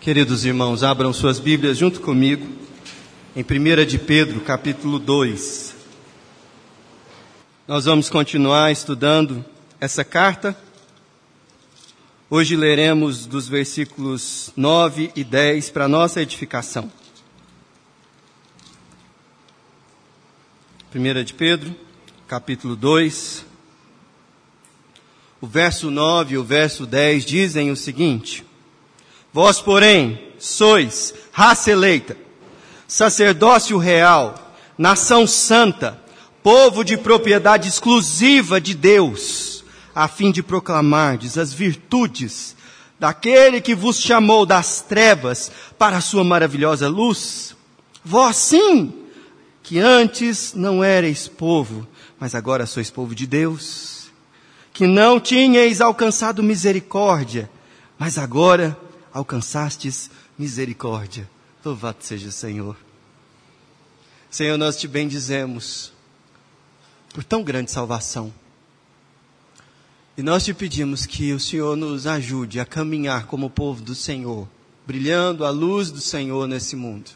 Queridos irmãos, abram suas Bíblias junto comigo em 1 de Pedro, capítulo 2. Nós vamos continuar estudando essa carta. Hoje leremos dos versículos 9 e 10 para nossa edificação. 1 de Pedro, capítulo 2. O verso 9 e o verso 10 dizem o seguinte: Vós, porém, sois raça eleita, sacerdócio real, nação santa, povo de propriedade exclusiva de Deus, a fim de proclamardes as virtudes daquele que vos chamou das trevas para a sua maravilhosa luz. Vós sim, que antes não erais povo, mas agora sois povo de Deus, que não tinhais alcançado misericórdia, mas agora alcançastes misericórdia. Louvado seja o Senhor. Senhor, nós te bendizemos por tão grande salvação. E nós te pedimos que o Senhor nos ajude a caminhar como povo do Senhor, brilhando a luz do Senhor nesse mundo.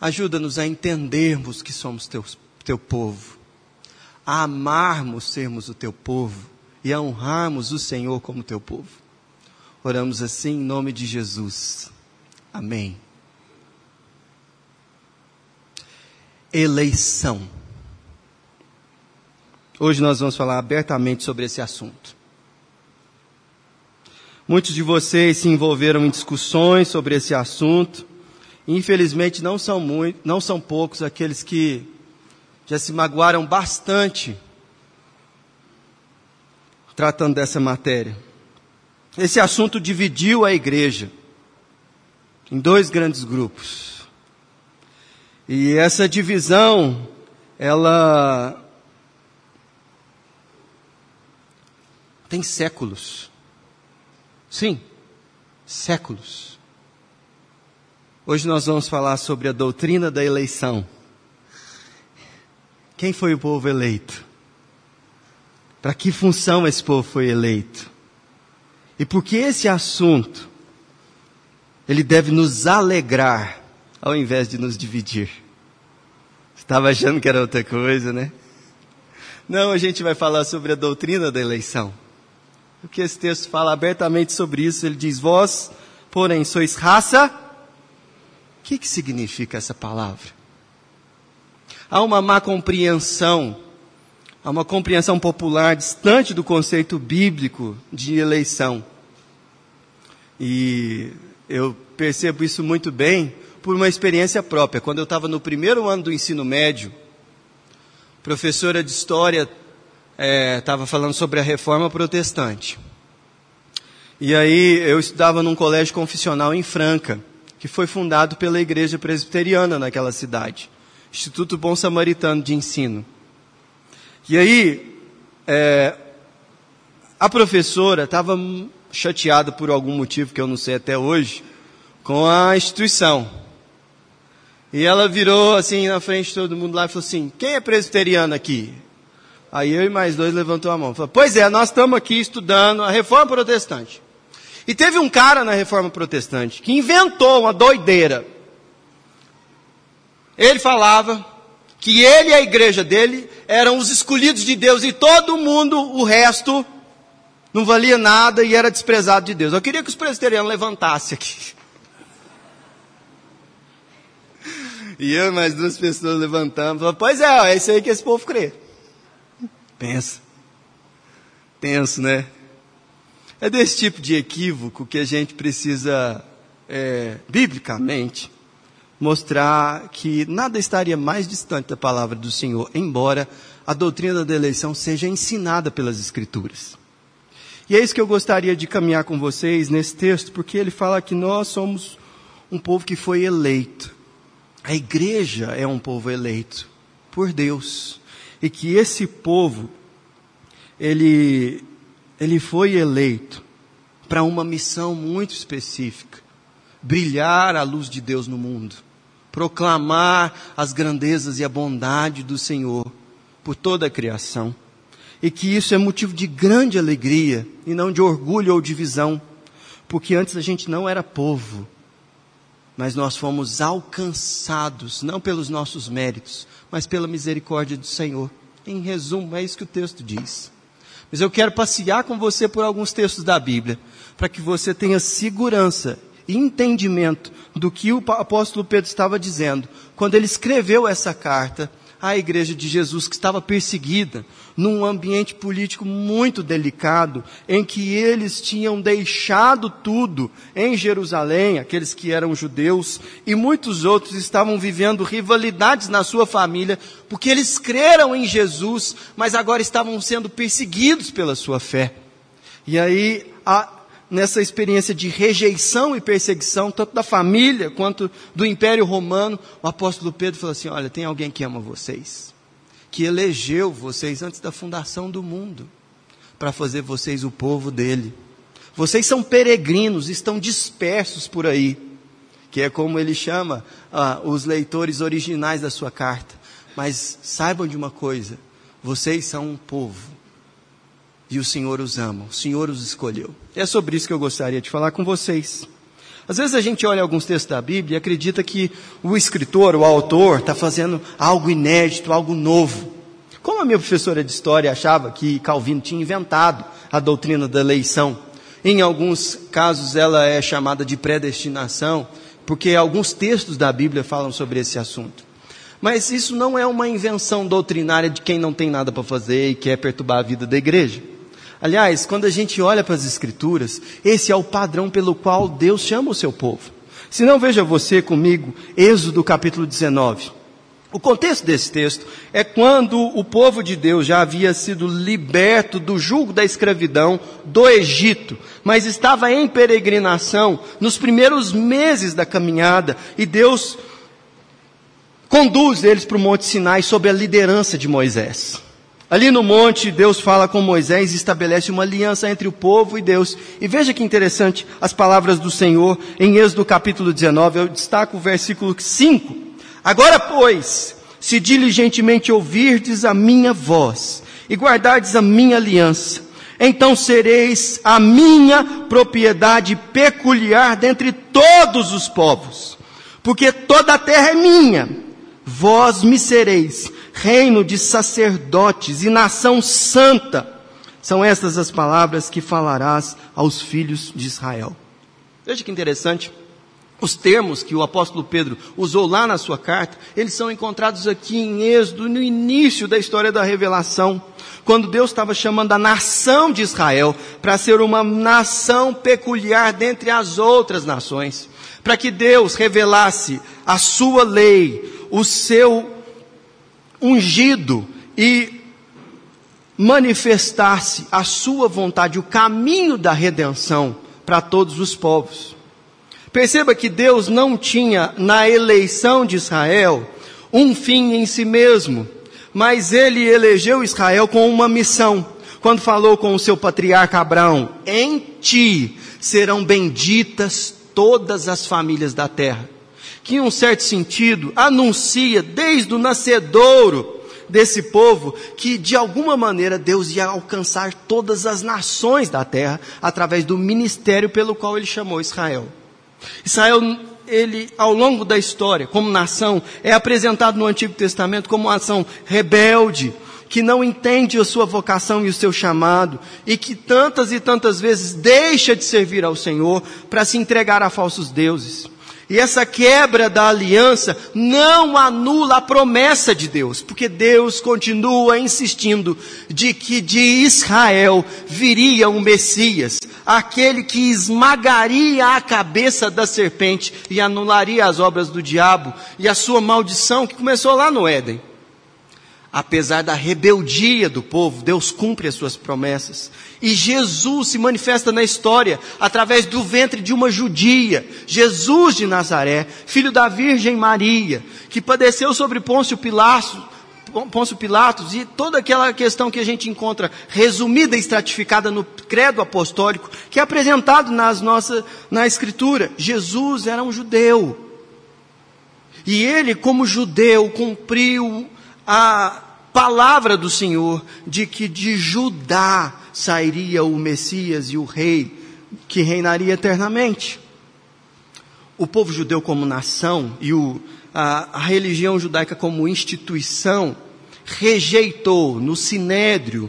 Ajuda-nos a entendermos que somos teu povo, a amarmos sermos o teu povo e a honrarmos o Senhor como teu povo. Oramos assim em nome de Jesus. Amém. Eleição. Hoje nós vamos falar abertamente sobre esse assunto. Muitos de vocês se envolveram em discussões sobre esse assunto. Infelizmente não são muito, não são poucos aqueles que já se magoaram bastante tratando dessa matéria. Esse assunto dividiu a igreja em dois grandes grupos. E essa divisão, ela tem séculos. Sim, séculos. Hoje nós vamos falar sobre a doutrina da eleição. Quem foi o povo eleito? Para que função esse povo foi eleito? E porque esse assunto, ele deve nos alegrar, ao invés de nos dividir. Estava achando que era outra coisa, né? Não, a gente vai falar sobre a doutrina da eleição. Porque esse texto fala abertamente sobre isso. Ele diz: Vós, porém, sois raça. O que, que significa essa palavra? Há uma má compreensão Há uma compreensão popular distante do conceito bíblico de eleição. E eu percebo isso muito bem por uma experiência própria. Quando eu estava no primeiro ano do ensino médio, professora de história estava é, falando sobre a reforma protestante. E aí eu estudava num colégio confissional em Franca, que foi fundado pela igreja presbiteriana naquela cidade. Instituto Bom Samaritano de Ensino. E aí, é, a professora estava chateada por algum motivo que eu não sei até hoje, com a instituição. E ela virou assim na frente de todo mundo lá e falou assim: quem é presbiteriano aqui? Aí eu e mais dois levantou a mão. Falou, pois é, nós estamos aqui estudando a reforma protestante. E teve um cara na reforma protestante que inventou uma doideira. Ele falava que ele e a igreja dele eram os escolhidos de Deus e todo mundo, o resto, não valia nada e era desprezado de Deus. Eu queria que os presbiterianos levantassem aqui. E eu e mais duas pessoas levantamos. Falamos, pois é, é isso aí que esse povo crê. Pensa. Tenso, né? É desse tipo de equívoco que a gente precisa, é, biblicamente, mostrar que nada estaria mais distante da palavra do Senhor, embora a doutrina da eleição seja ensinada pelas Escrituras. E é isso que eu gostaria de caminhar com vocês nesse texto, porque ele fala que nós somos um povo que foi eleito. A igreja é um povo eleito por Deus. E que esse povo, ele, ele foi eleito para uma missão muito específica brilhar a luz de Deus no mundo proclamar as grandezas e a bondade do Senhor por toda a criação. E que isso é motivo de grande alegria e não de orgulho ou divisão, Porque antes a gente não era povo, mas nós fomos alcançados, não pelos nossos méritos, mas pela misericórdia do Senhor. Em resumo, é isso que o texto diz. Mas eu quero passear com você por alguns textos da Bíblia, para que você tenha segurança entendimento do que o apóstolo Pedro estava dizendo quando ele escreveu essa carta à igreja de Jesus que estava perseguida, num ambiente político muito delicado, em que eles tinham deixado tudo em Jerusalém, aqueles que eram judeus, e muitos outros estavam vivendo rivalidades na sua família, porque eles creram em Jesus, mas agora estavam sendo perseguidos pela sua fé. E aí, a, nessa experiência de rejeição e perseguição, tanto da família quanto do Império Romano, o apóstolo Pedro falou assim: Olha, tem alguém que ama vocês, que elegeu vocês antes da fundação do mundo, para fazer vocês o povo dele. Vocês são peregrinos, estão dispersos por aí, que é como ele chama ah, os leitores originais da sua carta. Mas saibam de uma coisa: vocês são um povo e o Senhor os ama, o Senhor os escolheu. É sobre isso que eu gostaria de falar com vocês. Às vezes a gente olha alguns textos da Bíblia e acredita que o escritor, o autor, está fazendo algo inédito, algo novo. Como a minha professora de história achava que Calvino tinha inventado a doutrina da eleição. Em alguns casos ela é chamada de predestinação, porque alguns textos da Bíblia falam sobre esse assunto. Mas isso não é uma invenção doutrinária de quem não tem nada para fazer e quer perturbar a vida da igreja. Aliás, quando a gente olha para as Escrituras, esse é o padrão pelo qual Deus chama o seu povo. Se não, veja você comigo, Êxodo capítulo 19. O contexto desse texto é quando o povo de Deus já havia sido liberto do jugo da escravidão do Egito, mas estava em peregrinação nos primeiros meses da caminhada e Deus conduz eles para o Monte Sinai sob a liderança de Moisés. Ali no monte, Deus fala com Moisés e estabelece uma aliança entre o povo e Deus. E veja que interessante as palavras do Senhor em Êxodo capítulo 19. Eu destaco o versículo 5. Agora, pois, se diligentemente ouvirdes a minha voz e guardardes a minha aliança, então sereis a minha propriedade peculiar dentre todos os povos, porque toda a terra é minha. Vós me sereis reino de sacerdotes e nação santa. São estas as palavras que falarás aos filhos de Israel. Veja que interessante. Os termos que o apóstolo Pedro usou lá na sua carta, eles são encontrados aqui em Êxodo, no início da história da revelação, quando Deus estava chamando a nação de Israel para ser uma nação peculiar dentre as outras nações, para que Deus revelasse a sua lei, o seu ungido e manifestar-se a sua vontade, o caminho da redenção para todos os povos. Perceba que Deus não tinha na eleição de Israel um fim em si mesmo, mas ele elegeu Israel com uma missão. Quando falou com o seu patriarca Abraão, em ti serão benditas todas as famílias da terra que, em um certo sentido, anuncia desde o nascedouro desse povo que, de alguma maneira, Deus ia alcançar todas as nações da terra através do ministério pelo qual ele chamou Israel. Israel, ele, ao longo da história, como nação, é apresentado no Antigo Testamento como uma nação rebelde, que não entende a sua vocação e o seu chamado, e que tantas e tantas vezes deixa de servir ao Senhor para se entregar a falsos deuses. E essa quebra da aliança não anula a promessa de Deus, porque Deus continua insistindo de que de Israel viria um Messias, aquele que esmagaria a cabeça da serpente e anularia as obras do diabo e a sua maldição que começou lá no Éden. Apesar da rebeldia do povo, Deus cumpre as suas promessas. E Jesus se manifesta na história através do ventre de uma judia, Jesus de Nazaré, filho da Virgem Maria, que padeceu sobre Pôncio Pilatos, Pôncio Pilatos e toda aquela questão que a gente encontra resumida e estratificada no credo apostólico, que é apresentado nas nossas, na escritura. Jesus era um judeu. E ele, como judeu, cumpriu a palavra do Senhor de que de Judá sairia o Messias e o Rei que reinaria eternamente. O povo judeu como nação e o, a, a religião judaica como instituição rejeitou no sinédrio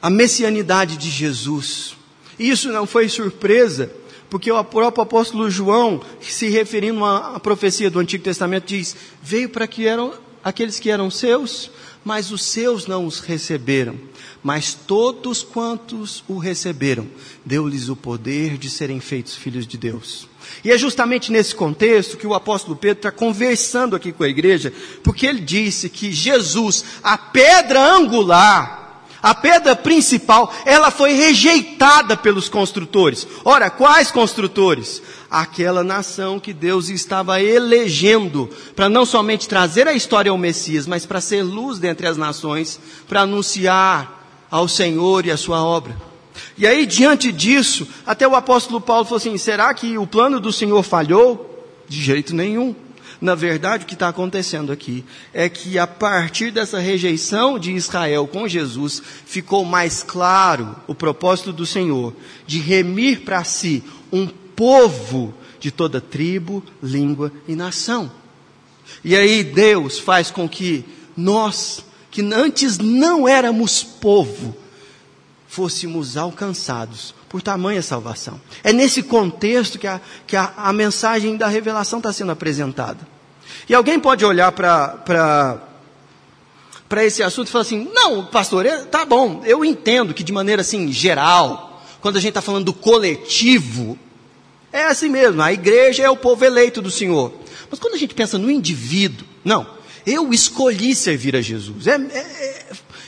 a messianidade de Jesus. Isso não foi surpresa, porque o próprio apóstolo João, se referindo à profecia do Antigo Testamento, diz: Veio para que eram aqueles que eram seus, mas os seus não os receberam. Mas todos quantos o receberam, deu-lhes o poder de serem feitos filhos de Deus. E é justamente nesse contexto que o apóstolo Pedro está conversando aqui com a igreja, porque ele disse que Jesus, a pedra angular, a pedra principal, ela foi rejeitada pelos construtores. Ora, quais construtores? Aquela nação que Deus estava elegendo para não somente trazer a história ao Messias, mas para ser luz dentre as nações, para anunciar ao Senhor e a sua obra. E aí, diante disso, até o apóstolo Paulo falou assim: será que o plano do Senhor falhou? De jeito nenhum. Na verdade, o que está acontecendo aqui é que a partir dessa rejeição de Israel com Jesus, ficou mais claro o propósito do Senhor de remir para si um povo de toda tribo, língua e nação. E aí Deus faz com que nós, que antes não éramos povo, fôssemos alcançados por tamanha salvação. É nesse contexto que a, que a, a mensagem da revelação está sendo apresentada. E alguém pode olhar para esse assunto e falar assim: não, pastor, tá bom, eu entendo que de maneira assim, geral, quando a gente está falando do coletivo, é assim mesmo, a igreja é o povo eleito do Senhor. Mas quando a gente pensa no indivíduo, não, eu escolhi servir a Jesus. É, é,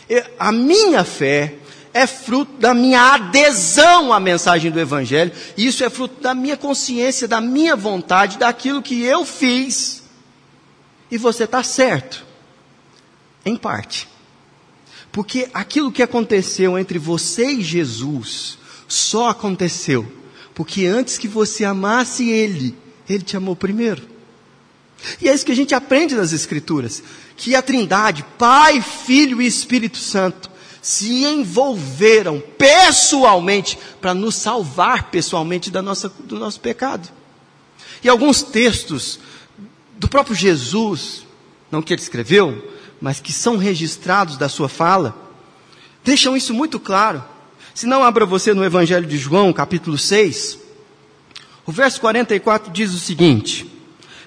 é, é a minha fé é fruto da minha adesão à mensagem do Evangelho, isso é fruto da minha consciência, da minha vontade, daquilo que eu fiz e você está certo, em parte. Porque aquilo que aconteceu entre você e Jesus só aconteceu porque antes que você amasse Ele, Ele te amou primeiro. E é isso que a gente aprende nas Escrituras: que a Trindade, Pai, Filho e Espírito Santo, se envolveram pessoalmente para nos salvar pessoalmente da nossa, do nosso pecado. E alguns textos do próprio Jesus, não que ele escreveu, mas que são registrados da sua fala, deixam isso muito claro. Se não, abra você no Evangelho de João, capítulo 6. O verso 44 diz o seguinte: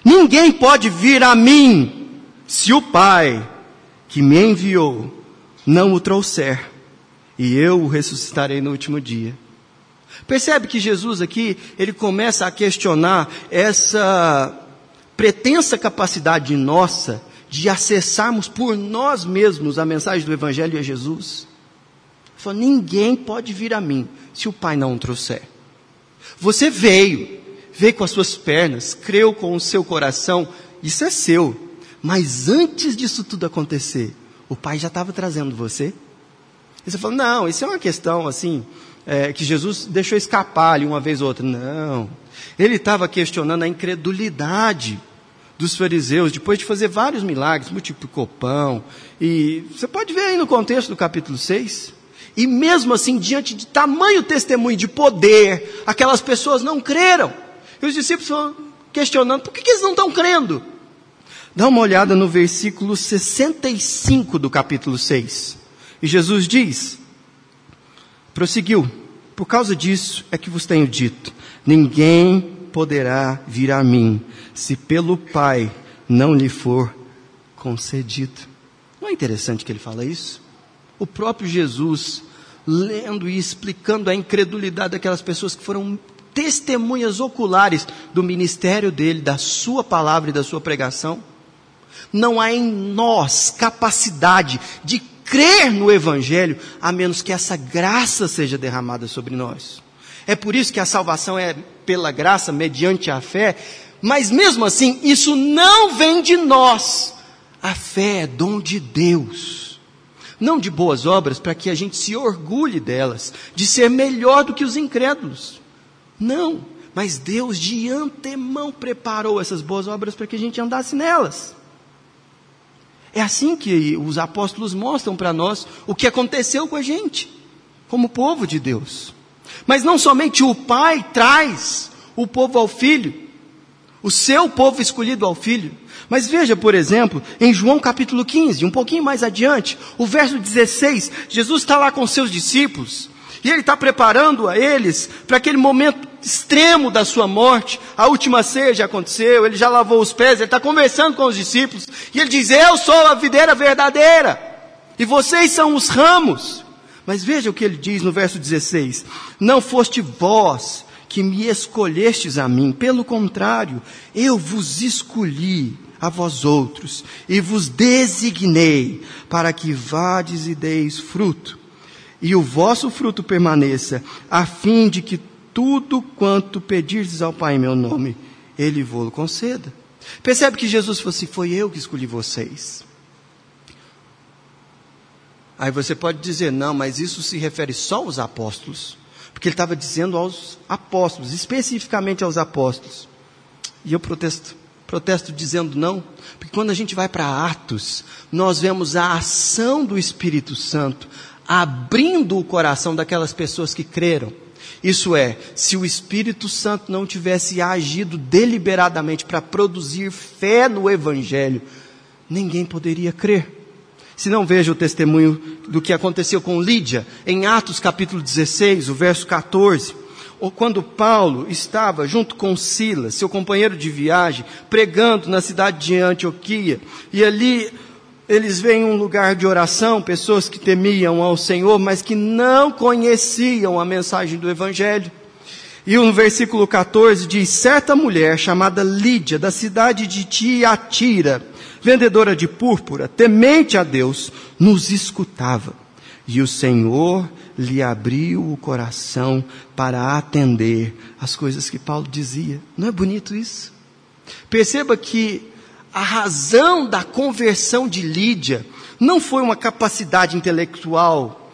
Ninguém pode vir a mim se o Pai que me enviou não o trouxer, e eu o ressuscitarei no último dia. Percebe que Jesus aqui, ele começa a questionar essa pretensa capacidade nossa de acessarmos por nós mesmos a mensagem do Evangelho e a Jesus. Ele falou, ninguém pode vir a mim se o Pai não o trouxer. Você veio, veio com as suas pernas, creu com o seu coração, isso é seu. Mas antes disso tudo acontecer, o Pai já estava trazendo você. E você falou, não, isso é uma questão assim, é, que Jesus deixou escapar ali uma vez ou outra. Não. Ele estava questionando a incredulidade dos fariseus, depois de fazer vários milagres, multiplicou pão, e você pode ver aí no contexto do capítulo 6. E mesmo assim, diante de tamanho testemunho de poder, aquelas pessoas não creram. E os discípulos foram questionando, por que, que eles não estão crendo? Dá uma olhada no versículo 65 do capítulo 6. E Jesus diz, prosseguiu, por causa disso é que vos tenho dito, ninguém poderá vir a mim, se pelo Pai não lhe for concedido. Não é interessante que ele fala isso? O próprio Jesus, lendo e explicando a incredulidade daquelas pessoas que foram testemunhas oculares do ministério dele, da sua palavra e da sua pregação. Não há em nós capacidade de crer no Evangelho, a menos que essa graça seja derramada sobre nós. É por isso que a salvação é pela graça, mediante a fé, mas mesmo assim, isso não vem de nós. A fé é dom de Deus. Não de boas obras para que a gente se orgulhe delas, de ser melhor do que os incrédulos. Não, mas Deus de antemão preparou essas boas obras para que a gente andasse nelas. É assim que os apóstolos mostram para nós o que aconteceu com a gente, como povo de Deus. Mas não somente o pai traz o povo ao filho, o seu povo escolhido ao filho. Mas veja, por exemplo, em João capítulo 15, um pouquinho mais adiante, o verso 16, Jesus está lá com seus discípulos, e ele está preparando a eles para aquele momento extremo da sua morte. A última ceia já aconteceu, ele já lavou os pés, ele está conversando com os discípulos, e ele diz: Eu sou a videira verdadeira, e vocês são os ramos. Mas veja o que ele diz no verso 16: Não foste vós que me escolhestes a mim, pelo contrário, eu vos escolhi a vós outros e vos designei para que vades e deis fruto, e o vosso fruto permaneça, a fim de que tudo quanto pedirdes ao Pai em meu nome, Ele vos conceda. Percebe que Jesus falou assim: Foi eu que escolhi vocês. Aí você pode dizer, não, mas isso se refere só aos apóstolos. Porque ele estava dizendo aos apóstolos, especificamente aos apóstolos. E eu protesto, protesto dizendo não, porque quando a gente vai para Atos, nós vemos a ação do Espírito Santo abrindo o coração daquelas pessoas que creram. Isso é, se o Espírito Santo não tivesse agido deliberadamente para produzir fé no Evangelho, ninguém poderia crer. Se não veja o testemunho do que aconteceu com Lídia, em Atos capítulo 16, o verso 14, ou quando Paulo estava junto com Silas, seu companheiro de viagem, pregando na cidade de Antioquia, e ali eles veem um lugar de oração, pessoas que temiam ao Senhor, mas que não conheciam a mensagem do Evangelho. E no versículo 14 diz: certa mulher chamada Lídia, da cidade de Tiatira, vendedora de púrpura, temente a Deus, nos escutava. E o Senhor lhe abriu o coração para atender as coisas que Paulo dizia. Não é bonito isso? Perceba que a razão da conversão de Lídia não foi uma capacidade intelectual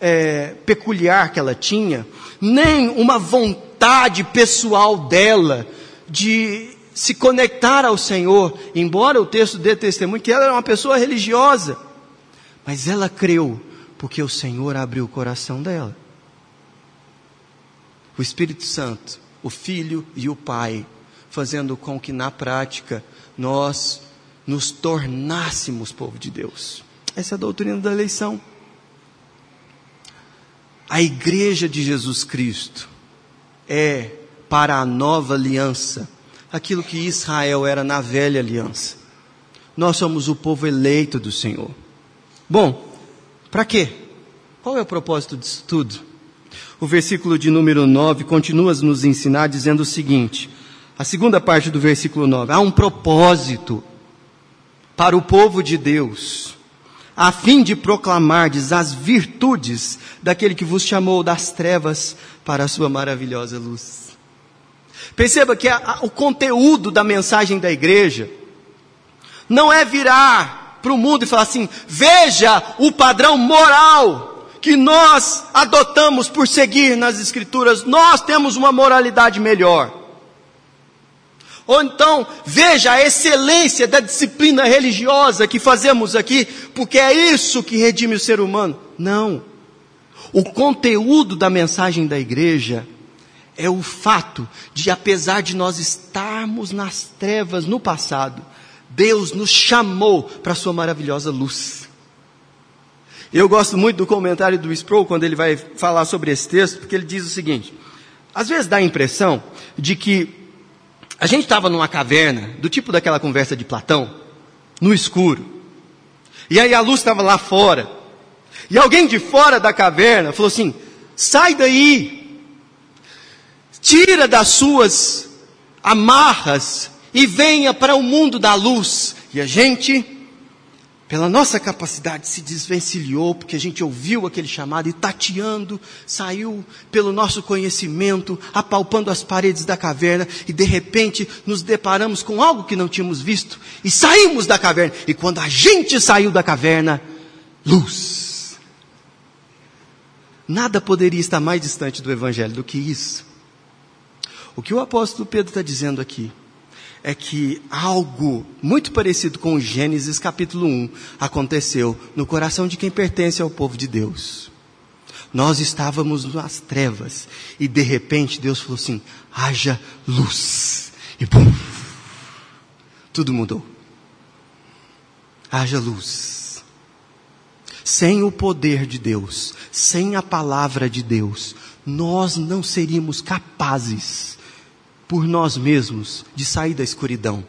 é, peculiar que ela tinha, nem uma vontade pessoal dela de se conectar ao Senhor, embora o texto dê testemunho que ela era uma pessoa religiosa, mas ela creu porque o Senhor abriu o coração dela. O Espírito Santo, o Filho e o Pai, fazendo com que na prática nós nos tornássemos povo de Deus. Essa é a doutrina da eleição. A igreja de Jesus Cristo é para a nova aliança aquilo que Israel era na velha aliança. Nós somos o povo eleito do Senhor. Bom, para quê? Qual é o propósito disso tudo? O versículo de número 9 continua a nos ensinar dizendo o seguinte: a segunda parte do versículo 9: há um propósito para o povo de Deus, a fim de proclamardes as virtudes daquele que vos chamou das trevas para a sua maravilhosa luz. Perceba que a, a, o conteúdo da mensagem da igreja não é virar para o mundo e falar assim: veja o padrão moral que nós adotamos por seguir nas Escrituras, nós temos uma moralidade melhor. Ou então, veja a excelência da disciplina religiosa que fazemos aqui, porque é isso que redime o ser humano. Não. O conteúdo da mensagem da igreja é o fato de, apesar de nós estarmos nas trevas no passado, Deus nos chamou para a sua maravilhosa luz. Eu gosto muito do comentário do Sproul quando ele vai falar sobre esse texto, porque ele diz o seguinte: às vezes dá a impressão de que a gente estava numa caverna, do tipo daquela conversa de Platão, no escuro, e aí a luz estava lá fora, e alguém de fora da caverna falou assim: sai daí, tira das suas amarras e venha para o mundo da luz. E a gente, pela nossa capacidade, se desvencilhou, porque a gente ouviu aquele chamado e tateando, saiu pelo nosso conhecimento, apalpando as paredes da caverna, e de repente nos deparamos com algo que não tínhamos visto, e saímos da caverna. E quando a gente saiu da caverna, luz. Nada poderia estar mais distante do Evangelho do que isso. O que o apóstolo Pedro está dizendo aqui é que algo muito parecido com Gênesis capítulo 1 aconteceu no coração de quem pertence ao povo de Deus. Nós estávamos nas trevas e de repente Deus falou assim: haja luz. E bum! Tudo mudou. Haja luz. Sem o poder de Deus, sem a palavra de Deus, nós não seríamos capazes, por nós mesmos, de sair da escuridão.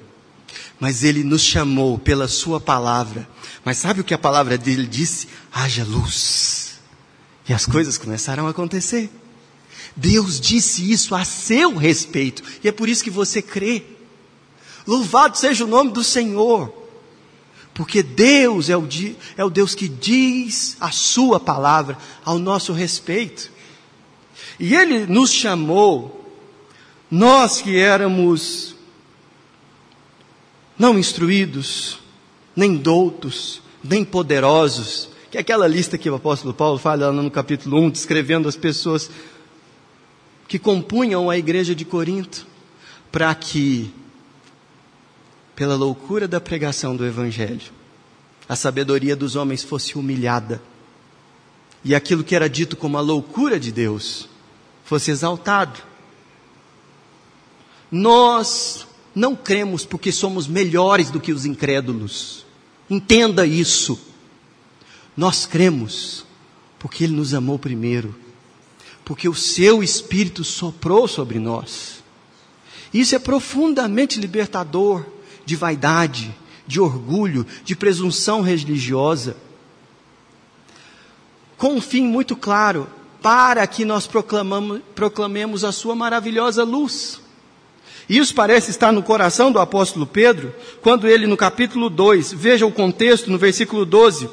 Mas Ele nos chamou pela Sua palavra. Mas sabe o que a palavra dele disse? Haja luz. E as coisas começaram a acontecer. Deus disse isso a seu respeito. E é por isso que você crê. Louvado seja o nome do Senhor. Porque Deus é o, é o Deus que diz a Sua palavra ao nosso respeito. E Ele nos chamou, nós que éramos não instruídos, nem doutos, nem poderosos, que é aquela lista que o apóstolo Paulo fala no capítulo 1, descrevendo as pessoas que compunham a igreja de Corinto, para que, pela loucura da pregação do Evangelho, a sabedoria dos homens fosse humilhada, e aquilo que era dito como a loucura de Deus fosse exaltado. Nós não cremos porque somos melhores do que os incrédulos. Entenda isso. Nós cremos porque Ele nos amou primeiro, porque o Seu Espírito soprou sobre nós. Isso é profundamente libertador de vaidade, de orgulho, de presunção religiosa. Com um fim muito claro, para que nós proclamemos a Sua maravilhosa luz. Isso parece estar no coração do apóstolo Pedro, quando ele, no capítulo 2, veja o contexto, no versículo 12,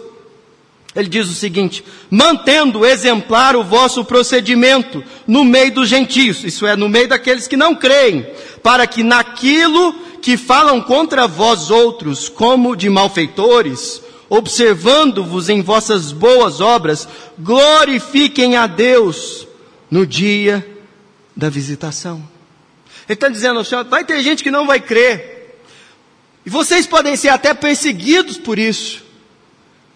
ele diz o seguinte: mantendo exemplar o vosso procedimento no meio dos gentios, isso é, no meio daqueles que não creem, para que naquilo que falam contra vós outros, como de malfeitores, observando-vos em vossas boas obras, glorifiquem a Deus no dia da visitação. Ele está dizendo, vai ter gente que não vai crer. E vocês podem ser até perseguidos por isso.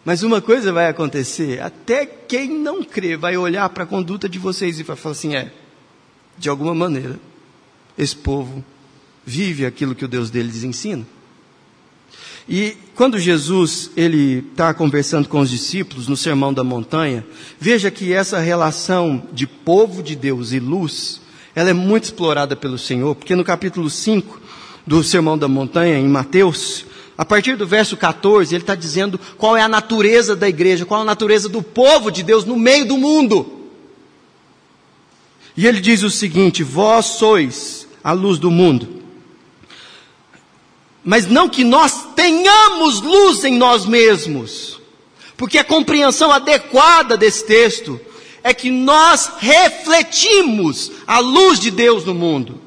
Mas uma coisa vai acontecer, até quem não crê vai olhar para a conduta de vocês e vai falar assim, é, de alguma maneira, esse povo vive aquilo que o Deus deles ensina. E quando Jesus ele está conversando com os discípulos no Sermão da Montanha, veja que essa relação de povo de Deus e luz ela é muito explorada pelo Senhor, porque no capítulo 5 do Sermão da Montanha, em Mateus, a partir do verso 14, ele está dizendo qual é a natureza da igreja, qual é a natureza do povo de Deus no meio do mundo. E ele diz o seguinte: Vós sois a luz do mundo. Mas não que nós tenhamos luz em nós mesmos, porque a compreensão adequada desse texto é que nós refletimos a luz de Deus no mundo.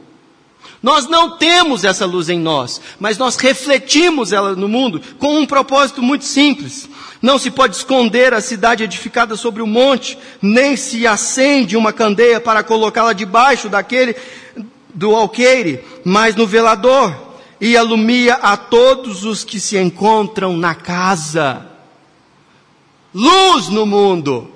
Nós não temos essa luz em nós, mas nós refletimos ela no mundo com um propósito muito simples. Não se pode esconder a cidade edificada sobre o monte, nem se acende uma candeia para colocá-la debaixo daquele do alqueire, mas no velador, e alumia a todos os que se encontram na casa. Luz no mundo.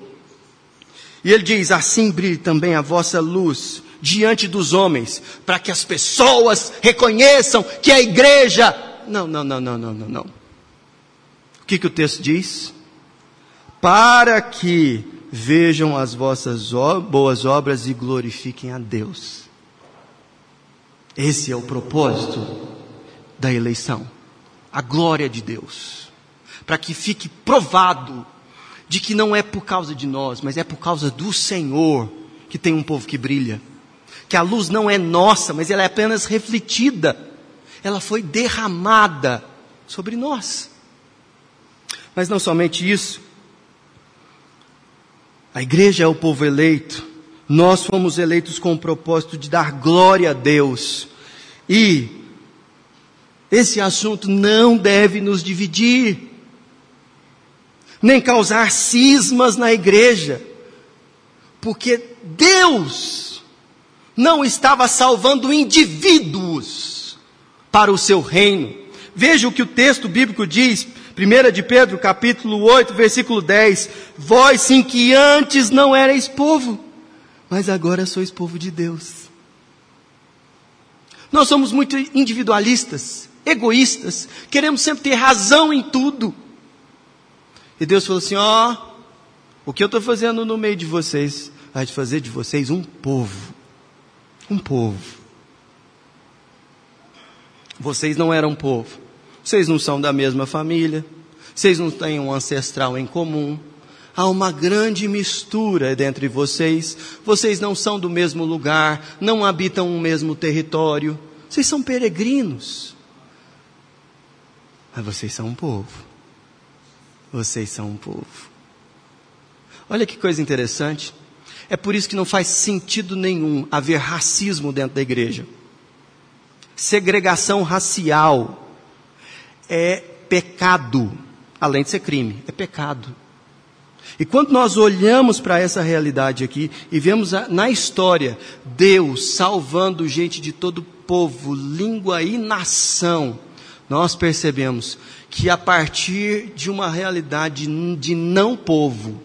E ele diz: Assim brilhe também a vossa luz diante dos homens, para que as pessoas reconheçam que a igreja. Não, não, não, não, não, não, não. O que, que o texto diz? Para que vejam as vossas boas obras e glorifiquem a Deus. Esse é o propósito da eleição. A glória de Deus. Para que fique provado de que não é por causa de nós, mas é por causa do Senhor que tem um povo que brilha. Que a luz não é nossa, mas ela é apenas refletida. Ela foi derramada sobre nós. Mas não somente isso. A igreja é o povo eleito. Nós fomos eleitos com o propósito de dar glória a Deus. E esse assunto não deve nos dividir nem causar cismas na igreja, porque Deus não estava salvando indivíduos para o seu reino. Veja o que o texto bíblico diz, 1 de Pedro, capítulo 8, versículo 10. Vós sim que antes não erais povo, mas agora sois povo de Deus. Nós somos muito individualistas, egoístas, queremos sempre ter razão em tudo. E Deus falou assim: ó, oh, o que eu estou fazendo no meio de vocês, vai fazer de vocês um povo. Um povo. Vocês não eram povo. Vocês não são da mesma família. Vocês não têm um ancestral em comum. Há uma grande mistura dentre vocês. Vocês não são do mesmo lugar, não habitam o mesmo território. Vocês são peregrinos. Mas vocês são um povo. Vocês são um povo. Olha que coisa interessante. É por isso que não faz sentido nenhum haver racismo dentro da igreja segregação racial é pecado, além de ser crime, é pecado. E quando nós olhamos para essa realidade aqui e vemos a, na história Deus salvando gente de todo povo, língua e nação, nós percebemos que a partir de uma realidade de não povo,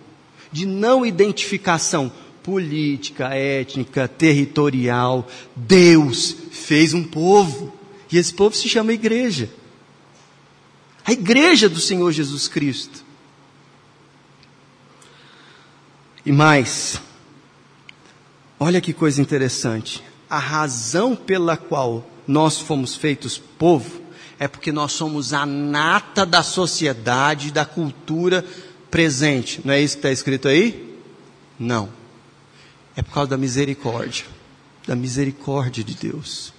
de não identificação política, étnica, territorial, Deus fez um povo. E esse povo se chama igreja. A igreja do Senhor Jesus Cristo. E mais, olha que coisa interessante. A razão pela qual nós fomos feitos povo é porque nós somos a nata da sociedade, da cultura presente. Não é isso que está escrito aí? Não. É por causa da misericórdia. Da misericórdia de Deus.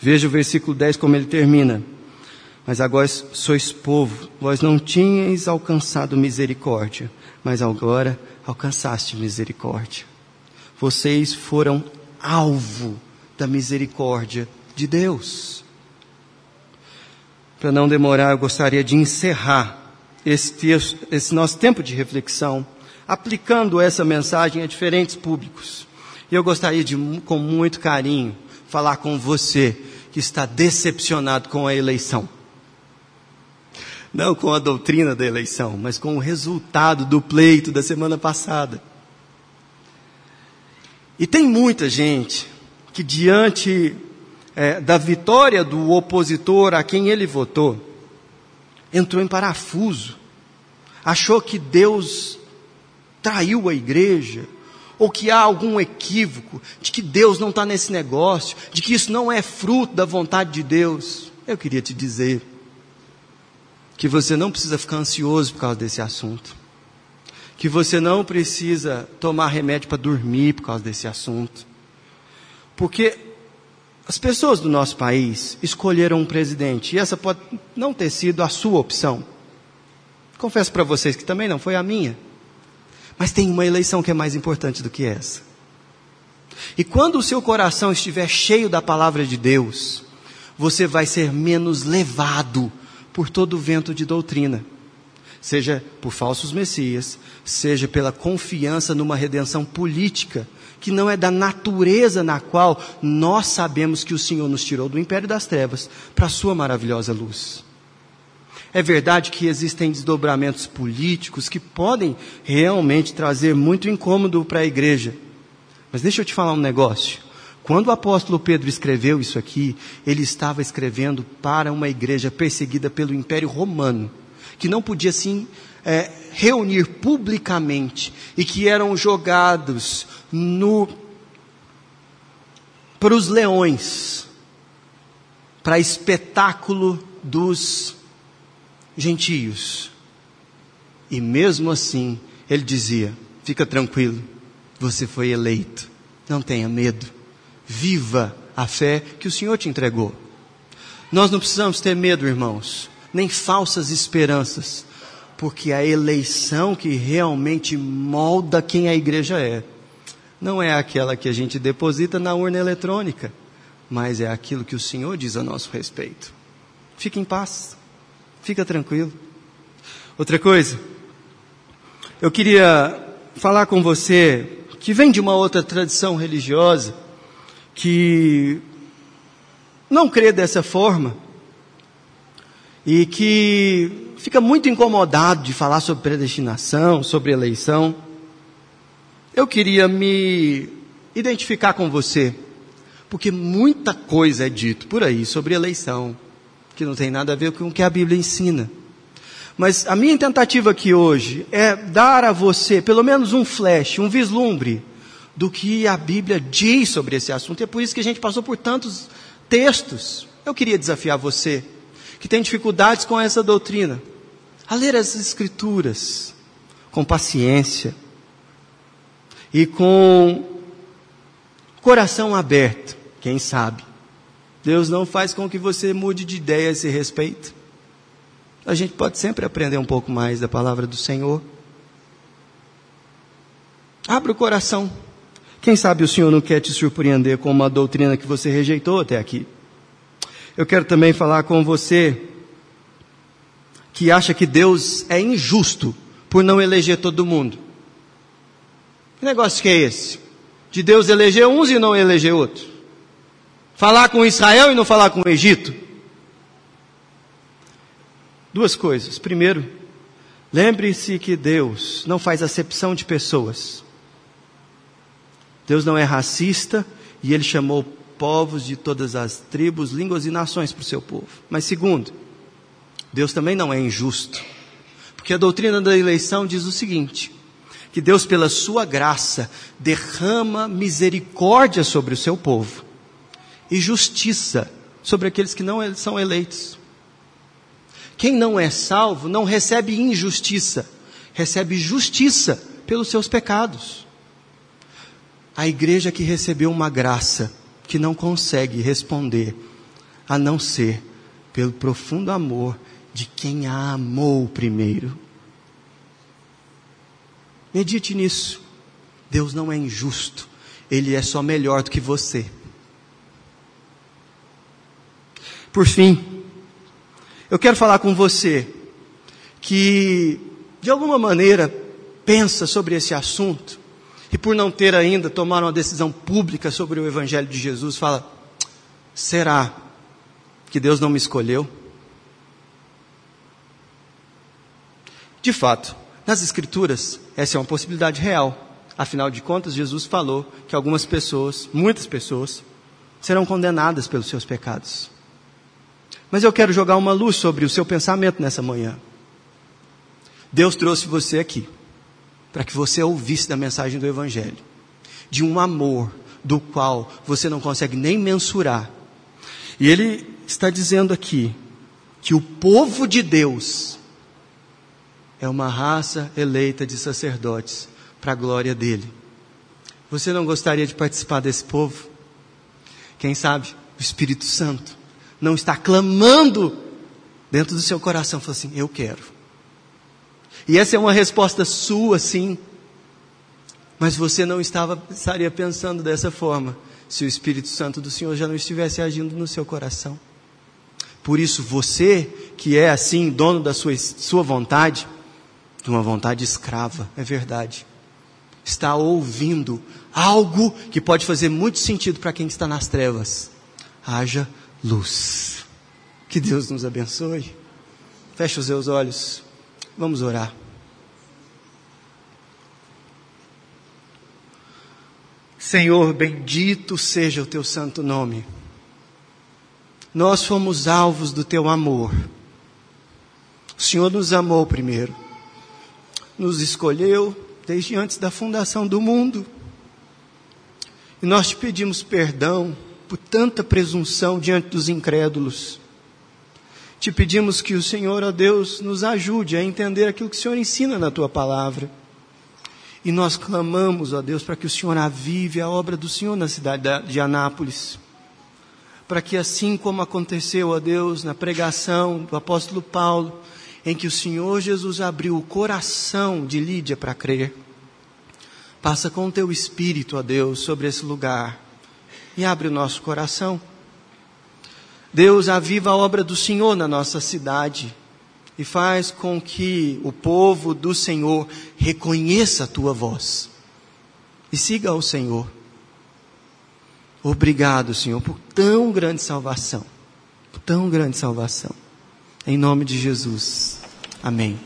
Veja o versículo 10 como ele termina. Mas agora sois povo, vós não tinhais alcançado misericórdia, mas agora alcançaste misericórdia. Vocês foram alvo da misericórdia de Deus. Para não demorar, eu gostaria de encerrar esse, texto, esse nosso tempo de reflexão, aplicando essa mensagem a diferentes públicos. E eu gostaria de, com muito carinho, falar com você que está decepcionado com a eleição. Não com a doutrina da eleição, mas com o resultado do pleito da semana passada. E tem muita gente que, diante é, da vitória do opositor a quem ele votou, entrou em parafuso, achou que Deus traiu a igreja, ou que há algum equívoco de que Deus não está nesse negócio, de que isso não é fruto da vontade de Deus, eu queria te dizer que você não precisa ficar ansioso por causa desse assunto, que você não precisa tomar remédio para dormir por causa desse assunto, porque as pessoas do nosso país escolheram um presidente e essa pode não ter sido a sua opção. Confesso para vocês que também não foi a minha. Mas tem uma eleição que é mais importante do que essa. E quando o seu coração estiver cheio da palavra de Deus, você vai ser menos levado por todo o vento de doutrina, seja por falsos messias, seja pela confiança numa redenção política, que não é da natureza na qual nós sabemos que o Senhor nos tirou do império das trevas para a sua maravilhosa luz. É verdade que existem desdobramentos políticos que podem realmente trazer muito incômodo para a igreja. Mas deixa eu te falar um negócio. Quando o apóstolo Pedro escreveu isso aqui, ele estava escrevendo para uma igreja perseguida pelo Império Romano, que não podia assim é, reunir publicamente e que eram jogados no para os leões, para espetáculo dos gentios. E mesmo assim, ele dizia: fica tranquilo, você foi eleito, não tenha medo, viva a fé que o Senhor te entregou. Nós não precisamos ter medo, irmãos, nem falsas esperanças, porque a eleição que realmente molda quem a igreja é, não é aquela que a gente deposita na urna eletrônica, mas é aquilo que o Senhor diz a nosso respeito. Fique em paz. Fica tranquilo. Outra coisa, eu queria falar com você que vem de uma outra tradição religiosa, que não crê dessa forma, e que fica muito incomodado de falar sobre predestinação, sobre eleição, eu queria me identificar com você, porque muita coisa é dito por aí sobre eleição, que não tem nada a ver com o que a Bíblia ensina. Mas a minha tentativa aqui hoje é dar a você pelo menos um flash, um vislumbre do que a Bíblia diz sobre esse assunto. É por isso que a gente passou por tantos textos. Eu queria desafiar você que tem dificuldades com essa doutrina a ler as Escrituras com paciência e com coração aberto, quem sabe. Deus não faz com que você mude de ideia a esse respeito. A gente pode sempre aprender um pouco mais da palavra do Senhor. Abra o coração. Quem sabe o Senhor não quer te surpreender com uma doutrina que você rejeitou até aqui. Eu quero também falar com você que acha que Deus é injusto por não eleger todo mundo. Que negócio que é esse? De Deus eleger uns e não eleger outros? Falar com Israel e não falar com o Egito? Duas coisas. Primeiro, lembre-se que Deus não faz acepção de pessoas. Deus não é racista e ele chamou povos de todas as tribos, línguas e nações para o seu povo. Mas segundo, Deus também não é injusto. Porque a doutrina da eleição diz o seguinte: que Deus, pela sua graça, derrama misericórdia sobre o seu povo e justiça sobre aqueles que não são eleitos. Quem não é salvo não recebe injustiça, recebe justiça pelos seus pecados. A igreja que recebeu uma graça que não consegue responder a não ser pelo profundo amor de quem a amou primeiro. Medite nisso. Deus não é injusto, Ele é só melhor do que você. Por fim, eu quero falar com você que, de alguma maneira, pensa sobre esse assunto e, por não ter ainda tomado uma decisão pública sobre o Evangelho de Jesus, fala: será que Deus não me escolheu? De fato, nas Escrituras, essa é uma possibilidade real. Afinal de contas, Jesus falou que algumas pessoas, muitas pessoas, serão condenadas pelos seus pecados. Mas eu quero jogar uma luz sobre o seu pensamento nessa manhã. Deus trouxe você aqui para que você ouvisse da mensagem do Evangelho, de um amor do qual você não consegue nem mensurar. E Ele está dizendo aqui que o povo de Deus é uma raça eleita de sacerdotes para a glória dele. Você não gostaria de participar desse povo? Quem sabe o Espírito Santo não está clamando dentro do seu coração, falou assim: Eu quero. E essa é uma resposta sua, sim. Mas você não estava, estaria pensando dessa forma se o Espírito Santo do Senhor já não estivesse agindo no seu coração. Por isso, você que é assim, dono da sua, sua vontade, de uma vontade escrava, é verdade, está ouvindo algo que pode fazer muito sentido para quem está nas trevas. Haja luz. Que Deus nos abençoe. Feche os seus olhos. Vamos orar. Senhor, bendito seja o teu santo nome. Nós fomos alvos do teu amor. O Senhor nos amou primeiro. Nos escolheu desde antes da fundação do mundo. E nós te pedimos perdão por tanta presunção diante dos incrédulos. Te pedimos que o Senhor, ó Deus, nos ajude a entender aquilo que o Senhor ensina na tua palavra. E nós clamamos, ó Deus, para que o Senhor avive a obra do Senhor na cidade de Anápolis. Para que assim como aconteceu, ó Deus, na pregação do apóstolo Paulo, em que o Senhor Jesus abriu o coração de Lídia para crer, passa com o teu espírito, ó Deus, sobre esse lugar e abre o nosso coração. Deus aviva a obra do Senhor na nossa cidade e faz com que o povo do Senhor reconheça a tua voz e siga ao Senhor. Obrigado, Senhor, por tão grande salvação. Por tão grande salvação. Em nome de Jesus. Amém.